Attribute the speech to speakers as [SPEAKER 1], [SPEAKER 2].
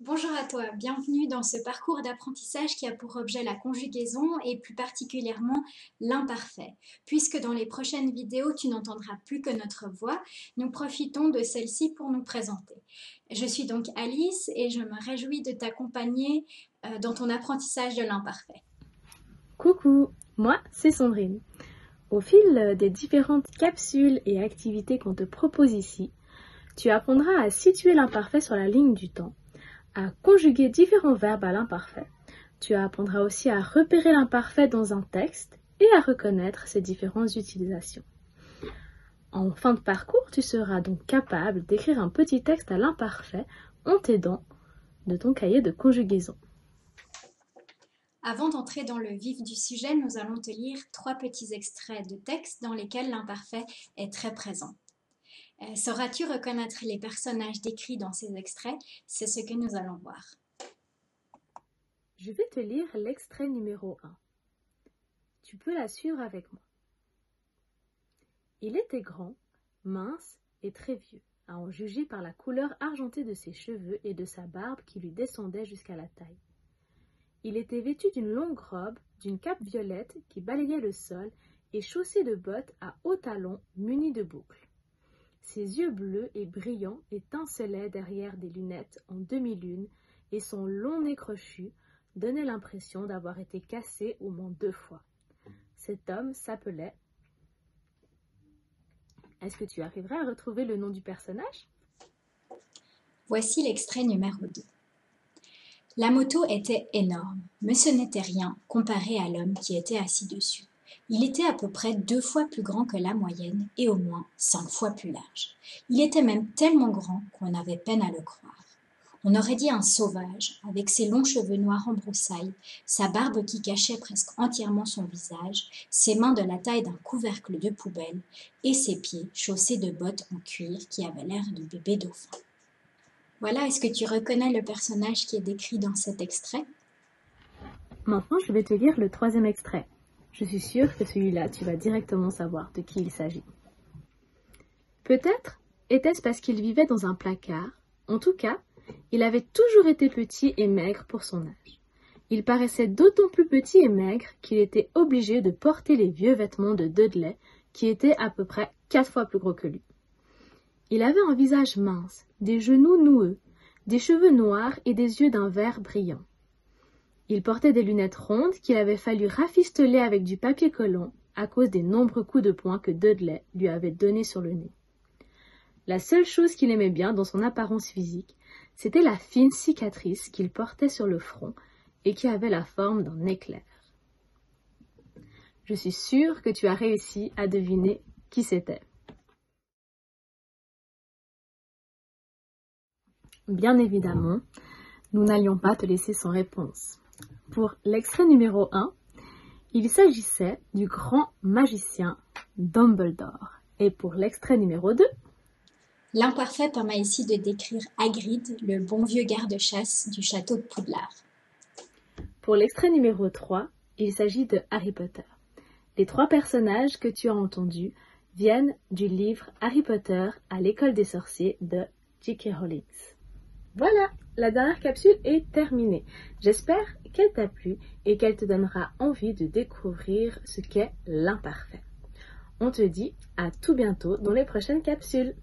[SPEAKER 1] Bonjour à toi, bienvenue dans ce parcours d'apprentissage qui a pour objet la conjugaison et plus particulièrement l'imparfait. Puisque dans les prochaines vidéos tu n'entendras plus que notre voix, nous profitons de celle-ci pour nous présenter. Je suis donc Alice et je me réjouis de t'accompagner euh, dans ton apprentissage de l'imparfait.
[SPEAKER 2] Coucou, moi c'est Sandrine. Au fil des différentes capsules et activités qu'on te propose ici, tu apprendras à situer l'imparfait sur la ligne du temps à conjuguer différents verbes à l'imparfait. Tu apprendras aussi à repérer l'imparfait dans un texte et à reconnaître ses différentes utilisations. En fin de parcours, tu seras donc capable d'écrire un petit texte à l'imparfait en t'aidant de ton cahier de conjugaison.
[SPEAKER 1] Avant d'entrer dans le vif du sujet, nous allons te lire trois petits extraits de texte dans lesquels l'imparfait est très présent. Euh, sauras-tu reconnaître les personnages décrits dans ces extraits? C'est ce que nous allons voir.
[SPEAKER 2] Je vais te lire l'extrait numéro 1. Tu peux la suivre avec moi. Il était grand, mince et très vieux, à en juger par la couleur argentée de ses cheveux et de sa barbe qui lui descendait jusqu'à la taille. Il était vêtu d'une longue robe, d'une cape violette qui balayait le sol et chaussé de bottes à hauts talons munies de boucles. Ses yeux bleus et brillants étincelaient derrière des lunettes en demi-lune et son long nez crochu donnait l'impression d'avoir été cassé au moins deux fois. Cet homme s'appelait. Est-ce que tu arriverais à retrouver le nom du personnage?
[SPEAKER 1] Voici l'extrait numéro 2. La moto était énorme, mais ce n'était rien comparé à l'homme qui était assis dessus. Il était à peu près deux fois plus grand que la moyenne et au moins cinq fois plus large. Il était même tellement grand qu'on avait peine à le croire. On aurait dit un sauvage, avec ses longs cheveux noirs en broussailles, sa barbe qui cachait presque entièrement son visage, ses mains de la taille d'un couvercle de poubelle, et ses pieds chaussés de bottes en cuir qui avaient l'air de bébé dauphin. Voilà, est-ce que tu reconnais le personnage qui est décrit dans cet extrait?
[SPEAKER 2] Maintenant, je vais te lire le troisième extrait. Je suis sûre que celui-là, tu vas directement savoir de qui il s'agit. Peut-être était-ce parce qu'il vivait dans un placard. En tout cas, il avait toujours été petit et maigre pour son âge. Il paraissait d'autant plus petit et maigre qu'il était obligé de porter les vieux vêtements de Dudley, qui étaient à peu près quatre fois plus gros que lui. Il avait un visage mince, des genoux noueux, des cheveux noirs et des yeux d'un vert brillant. Il portait des lunettes rondes qu'il avait fallu rafistoler avec du papier collant à cause des nombreux coups de poing que Dudley lui avait donnés sur le nez. La seule chose qu'il aimait bien dans son apparence physique, c'était la fine cicatrice qu'il portait sur le front et qui avait la forme d'un éclair. Je suis sûre que tu as réussi à deviner qui c'était. Bien évidemment, nous n'allions pas te laisser sans réponse. Pour l'extrait numéro 1, il s'agissait du grand magicien Dumbledore. Et pour l'extrait numéro 2,
[SPEAKER 1] L'imparfait permet ici de décrire Hagrid, le bon vieux garde-chasse du château de Poudlard.
[SPEAKER 2] Pour l'extrait numéro 3, il s'agit de Harry Potter. Les trois personnages que tu as entendus viennent du livre Harry Potter à l'école des sorciers de J.K. Rowling. Voilà, la dernière capsule est terminée. J'espère qu'elle t'a plu et qu'elle te donnera envie de découvrir ce qu'est l'imparfait. On te dit à tout bientôt dans les prochaines capsules.